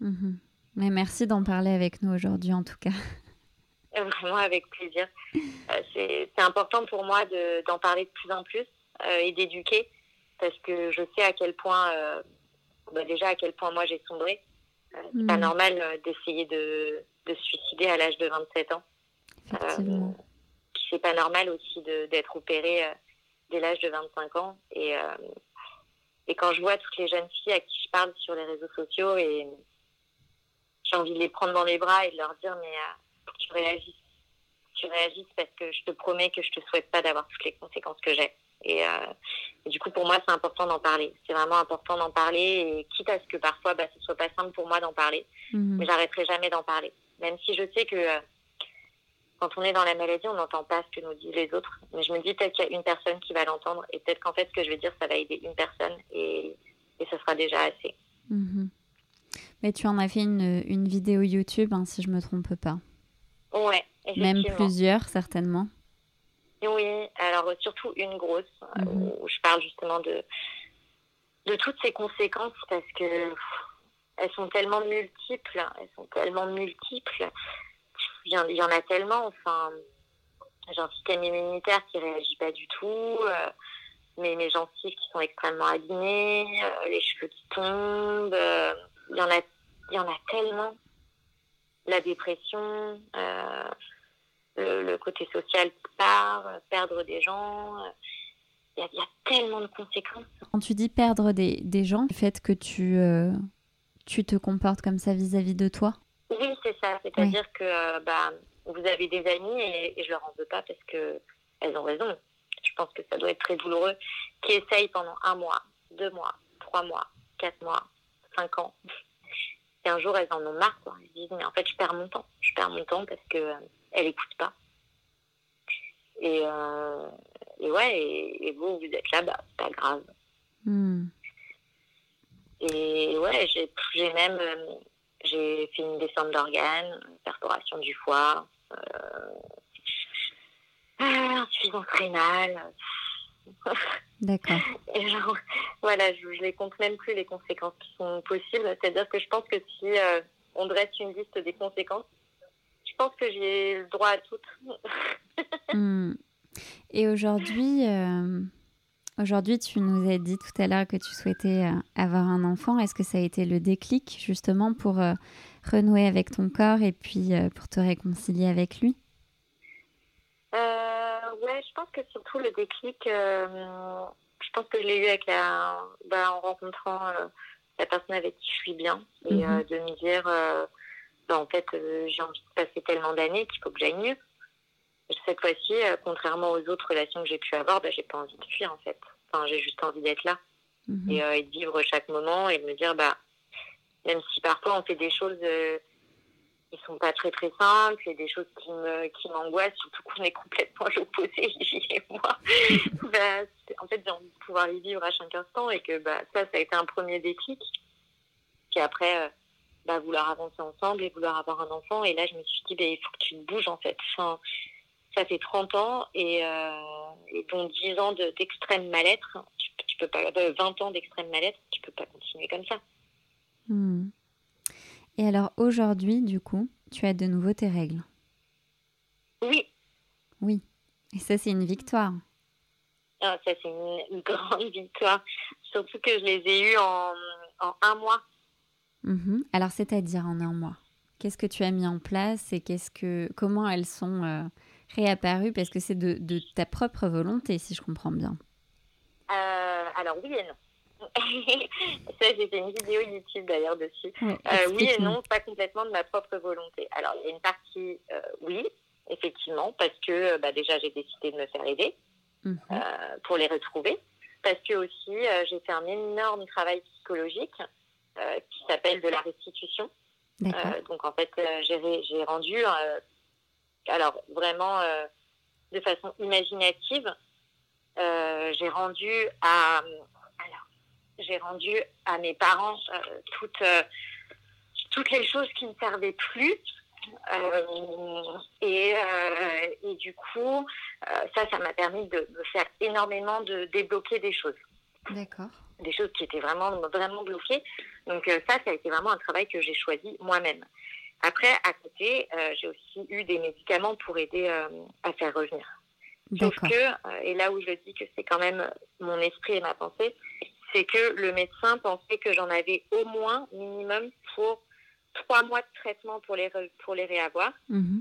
Speaker 1: Mmh. Mais merci d'en parler avec nous aujourd'hui, en tout cas.
Speaker 2: Vraiment avec plaisir. c'est important pour moi d'en parler de plus en plus et d'éduquer parce que je sais à quel point, bah déjà à quel point moi j'ai sombré c'est pas mm. normal euh, d'essayer de, de, se suicider à l'âge de 27 ans. Euh, c'est pas normal aussi d'être opéré euh, dès l'âge de 25 ans. Et, euh, et quand je vois toutes les jeunes filles à qui je parle sur les réseaux sociaux, et j'ai envie de les prendre dans les bras et de leur dire, mais euh, tu réagisses. Tu réagisses parce que je te promets que je te souhaite pas d'avoir toutes les conséquences que j'ai. Et, euh, et, du coup, pour moi, c'est important d'en parler. C'est vraiment important d'en parler, et quitte à ce que parfois, bah, ce soit pas simple pour moi d'en parler, mmh. mais j'arrêterai jamais d'en parler. Même si je sais que euh, quand on est dans la maladie, on n'entend pas ce que nous disent les autres. Mais je me dis peut-être qu'il y a une personne qui va l'entendre, et peut-être qu'en fait, ce que je vais dire, ça va aider une personne, et, et ce sera déjà assez.
Speaker 1: Mmh. Mais tu en as fait une, une vidéo YouTube, hein, si je me trompe pas.
Speaker 2: Ouais.
Speaker 1: Même plusieurs, certainement.
Speaker 2: Oui, alors surtout une grosse, mmh. où je parle justement de, de toutes ces conséquences parce que elles sont tellement multiples, elles sont tellement multiples. Il y en, il y en a tellement, enfin, j'ai un système immunitaire qui réagit pas du tout, euh, mais mes gencives qui sont extrêmement abîmées, euh, les cheveux qui tombent, euh, il y en a, il y en a tellement. La dépression, le, le, côté social part, perdre des gens. Il y, a, il y, a tellement de conséquences.
Speaker 1: Quand tu dis perdre des, des gens, le fait que tu, euh, tu te comportes comme ça vis-à-vis -vis de toi?
Speaker 2: Oui, c'est ça. C'est-à-dire oui. que euh, bah, vous avez des amis et, et je leur en veux pas parce qu'elles ont raison. Je pense que ça doit être très douloureux. Qui essayent pendant un mois, deux mois, trois mois, quatre mois, cinq ans. Et un jour, elles en ont marre. Quoi. Elles se disent, mais en fait, je perds mon temps. Je perds mon temps parce que euh, elle écoute pas. Et, euh, et ouais, et, et, vous, vous êtes là, bah, c'est pas grave.
Speaker 1: Mm.
Speaker 2: Et ouais, j'ai même euh, j'ai fait une descente d'organes, une perforation du foie, euh, insuffisance rénale.
Speaker 1: D'accord.
Speaker 2: Et genre, voilà, je, je les compte même plus les conséquences qui sont possibles. C'est-à-dire que je pense que si euh, on dresse une liste des conséquences, pense que j'ai le droit à toutes.
Speaker 1: mmh. Et aujourd'hui, euh, aujourd'hui, tu nous as dit tout à l'heure que tu souhaitais euh, avoir un enfant. Est-ce que ça a été le déclic justement pour renouer avec ton corps et puis pour te réconcilier avec lui?
Speaker 2: Ouais, je pense que surtout le déclic, je pense que je l'ai eu avec la, bah, en rencontrant la personne avec qui je suis bien et mmh. de me dire bah, en fait, euh, j'ai envie de passer tellement d'années qu'il faut que j'aille mieux. Cette fois-ci, euh, contrairement aux autres relations que j'ai pu avoir, bah, j'ai pas envie de fuir en fait. Enfin, j'ai juste envie d'être là et, euh, et, de vivre chaque moment et de me dire, bah, même si parfois on fait des choses ils sont pas très très simples, et des choses qui me qui m'angoissent, surtout qu'on est complètement à l'opposé, et moi. bah, en fait, j'ai envie de pouvoir les vivre à chaque instant et que bah, ça, ça a été un premier déclic. Puis après, euh, bah, vouloir avancer ensemble et vouloir avoir un enfant. Et là, je me suis dit, bah, il faut que tu te bouges en fait. Enfin, ça fait 30 ans et, euh, et dont 10 ans d'extrême mal-être. Tu, tu, peux pas, 20 euh, ans d'extrême mal-être, tu peux pas continuer comme ça.
Speaker 1: Hmm. Et alors aujourd'hui, du coup, tu as de nouveau tes règles
Speaker 2: Oui.
Speaker 1: Oui. Et ça, c'est une victoire.
Speaker 2: Ah, ça, c'est une, grande victoire. Surtout que je les ai eues en, en un mois.
Speaker 1: Mhm. Alors, c'est-à-dire en un mois Qu'est-ce que tu as mis en place et qu'est-ce que, comment elles sont euh, réapparues? Parce que c'est de, de, ta propre volonté, si je comprends bien.
Speaker 2: Euh, alors, oui et non. ça, j'ai fait une vidéo YouTube d'ailleurs dessus. euh, oui et non, pas complètement de ma propre volonté. Alors, il y a une partie, euh, oui, effectivement, parce que bah, déjà, j'ai décidé de me faire aider mmh. euh, pour les retrouver. Parce que aussi, euh, j'ai fait un énorme travail psychologique euh, qui s'appelle de la restitution. Euh, donc, en fait, j'ai rendu, alors vraiment de façon imaginative, j'ai rendu à j'ai rendu à mes parents euh, toutes, euh, toutes les choses qui ne servaient plus. Euh, et, et, du coup, ça, ça m'a permis de, de, faire énormément de débloquer des choses.
Speaker 1: D'accord.
Speaker 2: Des choses qui étaient vraiment, vraiment bloquées. Donc ça, ça a été vraiment un travail que j'ai choisi moi-même. Après, à côté, j'ai aussi eu des médicaments pour aider à faire revenir. Sauf que, et là où je dis que c'est quand même mon esprit et ma pensée, c'est que le médecin pensait que j'en avais au moins minimum pour trois mois de traitement pour les, pour les réavoir.
Speaker 1: Mmh.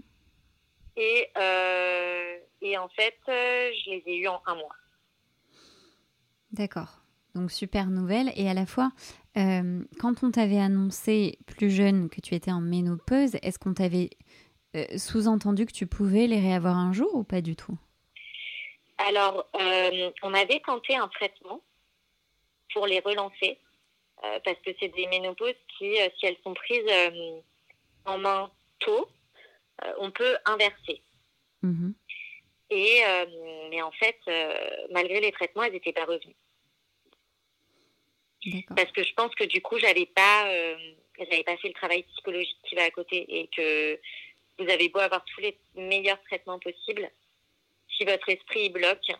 Speaker 2: Et, euh, et en fait, euh, je les ai eus en un mois.
Speaker 1: D'accord. Donc super nouvelle. Et à la fois, euh, quand on t'avait annoncé plus jeune que tu étais en ménopause, est-ce qu'on t'avait sous-entendu que tu pouvais les réavoir un jour ou pas du tout?
Speaker 2: Alors, on avait tenté un traitement pour les relancer. Euh, parce que c'est des ménopauses qui, euh, si elles sont prises euh, en main tôt, on peut inverser.
Speaker 1: Mmh.
Speaker 2: Et, mais en fait, malgré les traitements, elles n'étaient pas revenues. Parce que je pense que du coup, j'avais pas, j'avais pas fait le travail psychologique qui va à côté et que vous avez beau avoir tous les meilleurs traitements possibles, si votre esprit bloque,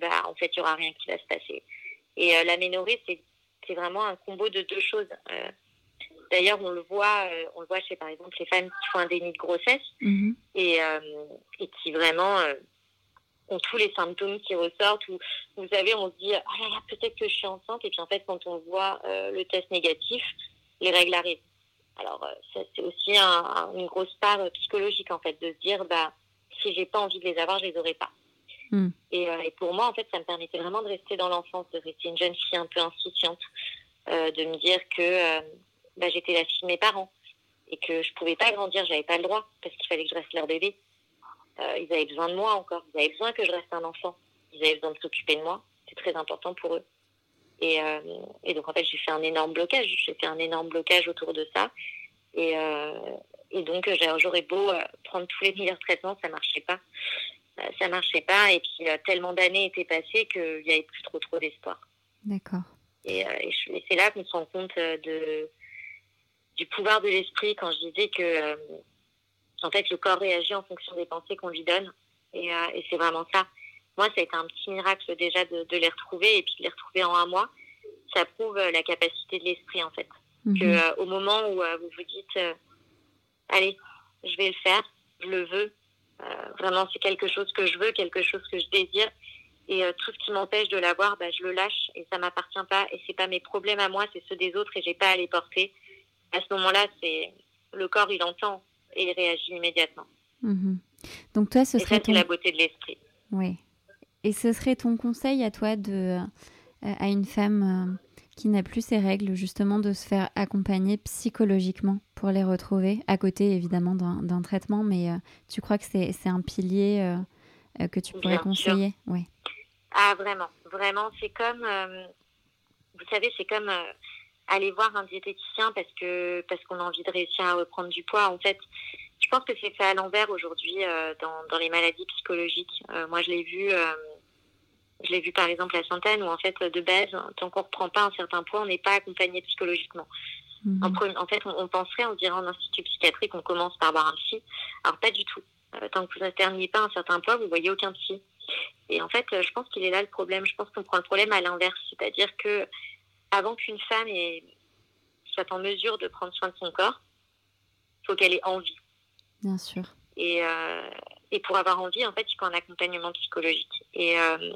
Speaker 2: bah, en fait, il n'y aura rien qui va se passer. Et euh, l'aménorrhée, c'est c'est vraiment un combo de deux choses. Euh, D'ailleurs, on le voit, euh, on le voit chez par exemple les femmes qui font un déni de grossesse
Speaker 1: mmh.
Speaker 2: et, euh, et qui vraiment ont tous les symptômes qui ressortent. Ou vous savez, on se dit ah là là, peut-être que je suis enceinte et puis en fait quand on voit le test négatif, les règles arrivent. Alors ça c'est aussi un, un, une grosse part psychologique en fait de se dire bah si j'ai pas envie de les avoir, je les aurai pas. Et, euh, et, pour moi, en fait, ça me permettait vraiment de rester dans l'enfance, de rester une jeune fille un peu insouciante, euh, de me dire que euh, bah, j'étais la fille de mes parents et que je pouvais pas grandir, j'avais pas le droit parce qu'il fallait que je reste leur bébé. Ils avaient besoin de moi encore, ils avaient besoin que je reste un enfant, ils avaient besoin de s'occuper de moi, c'est très important pour eux. Et, donc en fait, j'ai fait un énorme blocage, j'ai fait un énorme blocage autour de ça. Et, donc j'aurais beau prendre tous les meilleurs traitements, ça marchait pas ça marchait pas. Et puis, tellement d'années étaient passées qu'il n'y avait plus trop, trop d'espoir.
Speaker 1: D'accord.
Speaker 2: Et, euh, et, et c'est là qu'on se rend compte de, du pouvoir de l'esprit quand je disais que, euh, en fait, le corps réagit en fonction des pensées qu'on lui donne. Et, euh, et c'est vraiment ça. Moi, ça a été un petit miracle déjà de, de, les retrouver et puis de les retrouver en un mois. Ça prouve la capacité de l'esprit, en fait. Mm -hmm. Que, au moment où vous vous dites, allez, je vais le faire, je le veux, euh, vraiment, c'est quelque chose que je veux, quelque chose que je désire. Et euh, tout ce qui m'empêche de l'avoir, bah, je le lâche et ça m'appartient pas. Et c'est pas mes problèmes à moi, c'est ceux des autres et j'ai pas à les porter. À ce moment-là, c'est le corps, il entend et il réagit immédiatement.
Speaker 1: Mmh. Donc toi, ce
Speaker 2: et
Speaker 1: serait
Speaker 2: ça,
Speaker 1: ton...
Speaker 2: la beauté de l'esprit.
Speaker 1: Oui. Et ce serait ton conseil à toi de euh, à une femme euh, qui n'a plus ses règles, justement de se faire accompagner psychologiquement pour les retrouver, à côté évidemment d'un traitement, mais euh, tu crois que c'est un pilier euh, euh, que tu pourrais Bien conseiller? Oui.
Speaker 2: Ah, vraiment, vraiment, c'est comme, euh, vous savez, c'est comme, aller voir un diététicien parce que parce qu'on a envie de réussir à reprendre du poids. En fait, je pense que c'est fait à l'envers aujourd'hui dans, dans, les maladies psychologiques. Moi, je l'ai vu, je l'ai vu par exemple à Sainte-Anne où en fait de base, tant qu'on reprend pas un certain poids, on n'est pas accompagné psychologiquement. Mhm. En, en, fait, on, penserait, on dirait en institut psychiatrique, on commence par voir un psy. Alors pas du tout. tant que vous n'atteigniez pas un certain poids, vous voyez aucun psy. Et en fait, je pense qu'il est là le problème. Je pense qu'on prend le problème à l'inverse, c'est-à-dire que avant qu'une femme ait, soit en mesure de prendre soin de son corps, il faut qu'elle ait envie.
Speaker 1: Bien sûr.
Speaker 2: Et, euh, et, pour avoir envie, en fait, il faut un accompagnement psychologique. Et euh,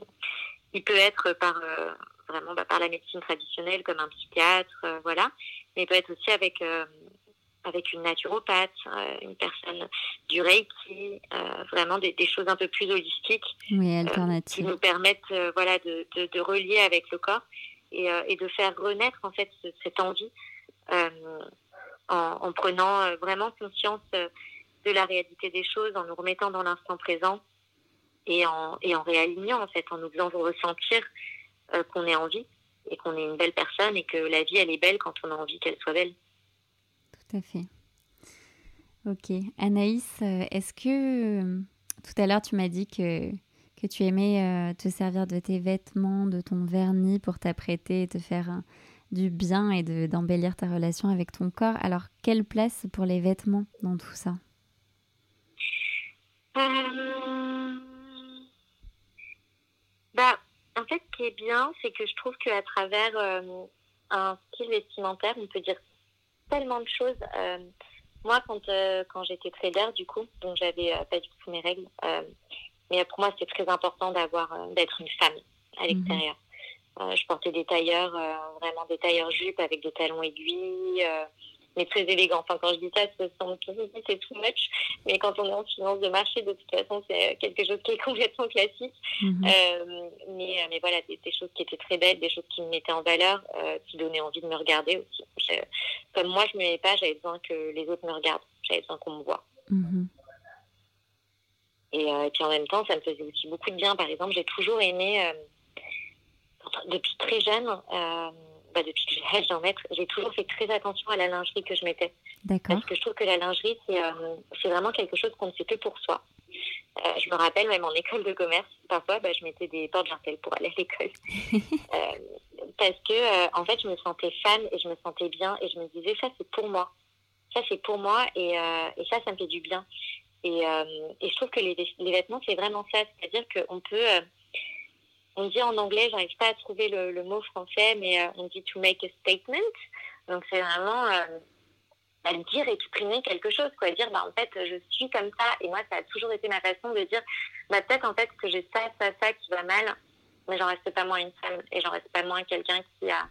Speaker 2: il peut être par euh, vraiment bah, par la médecine traditionnelle, comme un psychiatre, voilà, mais il peut être aussi avec avec une naturopathe, une personne du Reiki, vraiment des, des, choses un peu plus holistiques,
Speaker 1: oui, alternatives,
Speaker 2: qui nous permettent, voilà, de, de, de, relier avec le corps et, et, de faire renaître en fait cette envie en, en, prenant vraiment conscience de la réalité des choses, en nous remettant dans l'instant présent et en, et en réalignant, en fait, en nous faisant ressentir euh, qu'on est en vie et qu'on est une belle personne et que la vie, elle est belle quand on a envie qu'elle soit belle.
Speaker 1: Tout à fait. Ok. Anaïs, euh, est-ce que euh, tout à l'heure, tu m'as dit que, que tu aimais te servir de tes vêtements, de ton vernis pour t'apprêter et te faire du bien et d'embellir ta relation avec ton corps. Alors, quelle place pour les vêtements dans tout ça?
Speaker 2: Euh, bah, en fait, ce qui est bien, c'est que je trouve qu'à travers euh, un style vestimentaire, on peut dire tellement de choses. Euh, moi, quand, quand j'étais trader, du coup, donc j'avais pas du tout mes règles, mais pour moi, c'est très important d'avoir d'être une femme à mhm. l'extérieur. je portais des tailleurs, vraiment des tailleurs jupes avec des talons aiguilles mais très élégant. Enfin, quand je dis ça, c'est too much. Mais quand on est en finance de marché, de toute façon, c'est quelque chose qui est complètement classique. Mhm. Euh, mais, mais voilà, des, choses qui étaient très belles, des choses qui me mettaient en valeur, euh, qui donnaient envie de me regarder aussi. comme moi, je ne m'aimais pas, j'avais besoin que les autres me regardent. J'avais besoin qu'on me voit. Mhm. Et, euh, puis en même temps, ça me faisait aussi beaucoup de bien. Par exemple, j'ai toujours aimé, depuis très jeune, bah, depuis que j'ai l'âge d'en mettre, j'ai toujours fait très attention à la lingerie que je mettais. Parce que je trouve que la lingerie, c'est euh, vraiment quelque chose qu'on ne fait que pour soi. Euh, je me rappelle, même en école de commerce, parfois, bah, je mettais des portes jartelles pour aller à l'école. euh, parce que, en fait, je me sentais femme et je me sentais bien et je me disais, ça, c'est pour moi. Ça, c'est pour moi et, et, ça, ça me fait du bien. Et, et je trouve que les, les vêtements, c'est vraiment ça. C'est-à-dire qu'on peut on dit en anglais, j'arrive pas à trouver le, mot français, mais euh, on dit to make a statement. Donc c'est vraiment euh, dire, exprimer quelque chose, quoi. Dire, bah, en fait, je suis comme ça. Et moi, ça a toujours été ma façon de dire, bah, peut-être en fait que j'ai ça, ça, ça qui va mal, mais j'en reste pas moins une femme et j'en reste pas moins quelqu'un qui a,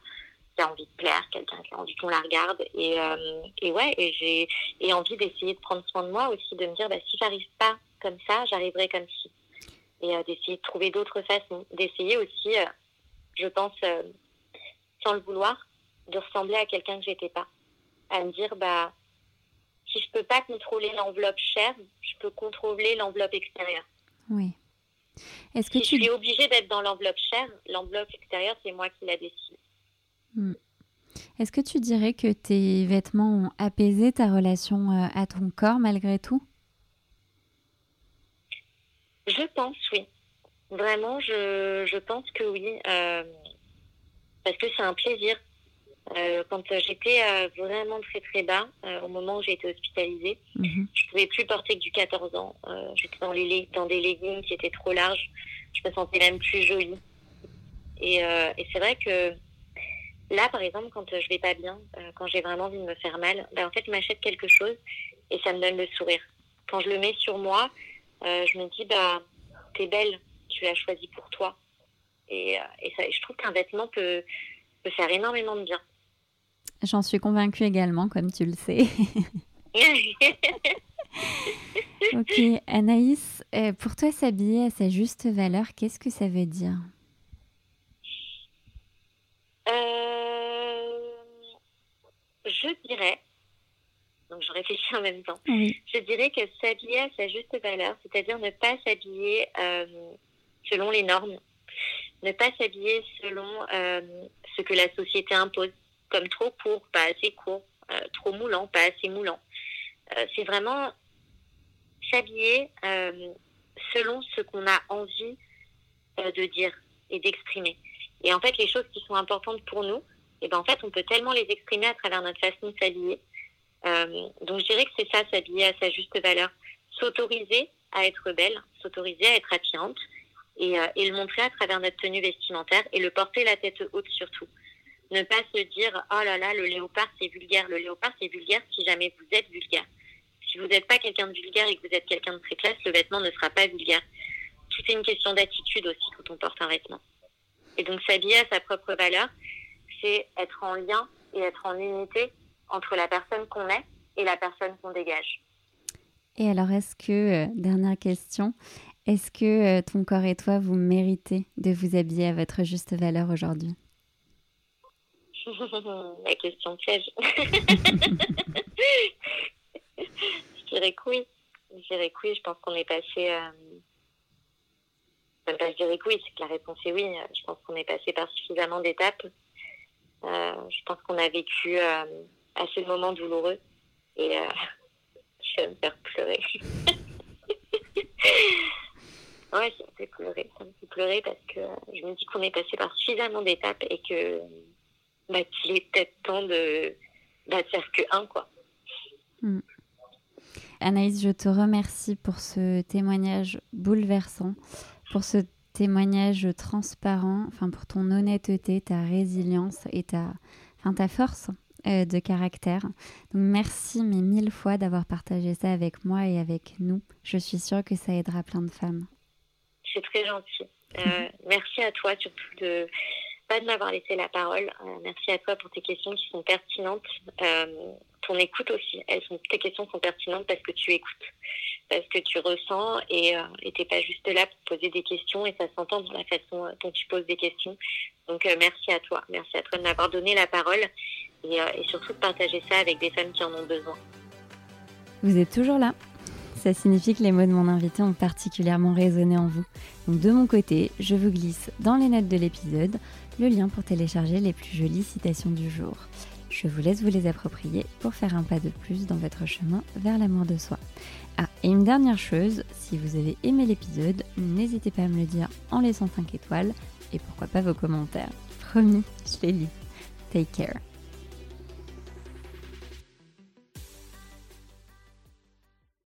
Speaker 2: qui a envie de plaire, quelqu'un qui a envie qu'on la regarde. Et, euh, et ouais, et j'ai envie d'essayer de prendre soin de moi aussi, de me dire, bah, si j'arrive pas comme ça, j'arriverai comme si et euh, d'essayer de trouver d'autres façons, d'essayer aussi, euh, je pense, euh, sans le vouloir, de ressembler à quelqu'un que j'étais pas. À me dire, bah, si je peux pas contrôler l'enveloppe chère, je peux contrôler l'enveloppe extérieure.
Speaker 1: Oui.
Speaker 2: Est-ce que si tu... je suis obligée d'être dans l'enveloppe chère, l'enveloppe extérieure, c'est moi qui la décide.
Speaker 1: Hmm. Est-ce que tu dirais que tes vêtements ont apaisé ta relation à ton corps malgré tout?
Speaker 2: Je pense, oui. Vraiment, je, je pense que oui. Euh, parce que c'est un plaisir. Euh, quand j'étais euh, vraiment très très bas, au moment où j'ai été hospitalisée, je mhm. je pouvais plus porter que du 14 ans. j'étais dans, les, dans des leggings qui étaient trop larges. Je me sentais même plus jolie. Et, et c'est vrai que là, par exemple, quand je vais pas bien, quand j'ai vraiment envie de me faire mal, ben, en fait, je m'achète quelque chose et ça me donne le sourire. Quand je le mets sur moi, euh, je me dis, bah, t'es belle, tu l'as choisi pour toi. Et, euh, et, ça, je trouve qu'un vêtement peut, peut faire énormément de bien.
Speaker 1: J'en suis convaincue également, comme tu le sais. ok, Anaïs, euh, pour toi, s'habiller à sa juste valeur, qu'est-ce que ça veut dire?
Speaker 2: Je dirais donc je réfléchis en même temps. Je dirais que s'habiller à sa juste valeur, c'est-à-dire ne pas s'habiller euh, selon les normes, ne pas s'habiller selon euh, ce que la société impose. comme trop court, pas assez court, trop moulant, pas assez moulant. c'est vraiment s'habiller selon ce qu'on a envie de dire et d'exprimer. Et en fait, les choses qui sont importantes pour nous, et eh ben en fait, on peut tellement les exprimer à travers notre façon de s'habiller. Euh, donc, je dirais que c'est ça, s'habiller à sa juste valeur. S'autoriser à être belle, s'autoriser à être attirante et, euh, et, le montrer à travers notre tenue vestimentaire et le porter la tête haute surtout. Ne pas se dire, oh là là, le léopard, c'est vulgaire. Le léopard, c'est vulgaire si jamais vous êtes vulgaire. Si vous n'êtes pas quelqu'un de vulgaire et que vous êtes quelqu'un de très classe, le vêtement ne sera pas vulgaire. C'est une question d'attitude aussi quand on porte un vêtement. Et donc s'habiller à sa propre valeur, c'est être en lien et être en unité entre la personne qu'on est et la personne qu'on dégage.
Speaker 1: Et alors, est-ce que, euh, dernière question, est-ce que euh, ton corps et toi, vous méritez de vous habiller à votre juste valeur aujourd'hui?
Speaker 2: La question piège. je dirais que oui. Je dirais que oui. Je pense qu'on est passé. Euh, je dirais que oui, c'est que la réponse est oui. Je pense qu'on est passé par suffisamment d'étapes. Euh, je pense qu'on a vécu euh, assez de moments douloureux et euh, je vais me faire pleurer. ouais, ça me fait pleurer. Pleurer parce que je me dis qu'on est passé par suffisamment d'étapes et que bah, qu'il est peut-être temps de, bah, faire que un, quoi. Hmm.
Speaker 1: Anaïs, je te remercie pour ce témoignage bouleversant pour ce témoignage transparent, enfin pour ton honnêteté, ta résilience et ta, enfin ta force euh, de caractère. Donc merci mais mille fois d'avoir partagé ça avec moi et avec nous. Je suis sûre que ça aidera plein de femmes.
Speaker 2: C'est très gentil. Euh, merci à toi surtout de pas de m'avoir laissé la parole. Euh, merci à toi pour tes questions qui sont pertinentes. ton écoute aussi. Elles sont, tes questions sont pertinentes parce que tu écoutes parce que tu ressens et tu n'es pas juste là pour poser des questions et ça s'entend dans la façon dont tu poses des questions. Donc merci à toi, merci à toi de m'avoir donné la parole et, et surtout de partager ça avec des femmes qui en ont besoin.
Speaker 1: Vous êtes toujours là ça signifie que les mots de mon invité ont particulièrement résonné en vous. Donc de mon côté, je vous glisse dans les notes de l'épisode le lien pour télécharger les plus jolies citations du jour. Je vous laisse vous les approprier pour faire un pas de plus dans votre chemin vers l'amour de soi. Ah, et une dernière chose, si vous avez aimé l'épisode, n'hésitez pas à me le dire en laissant 5 étoiles et pourquoi pas vos commentaires. Promis, je les lis. Take care.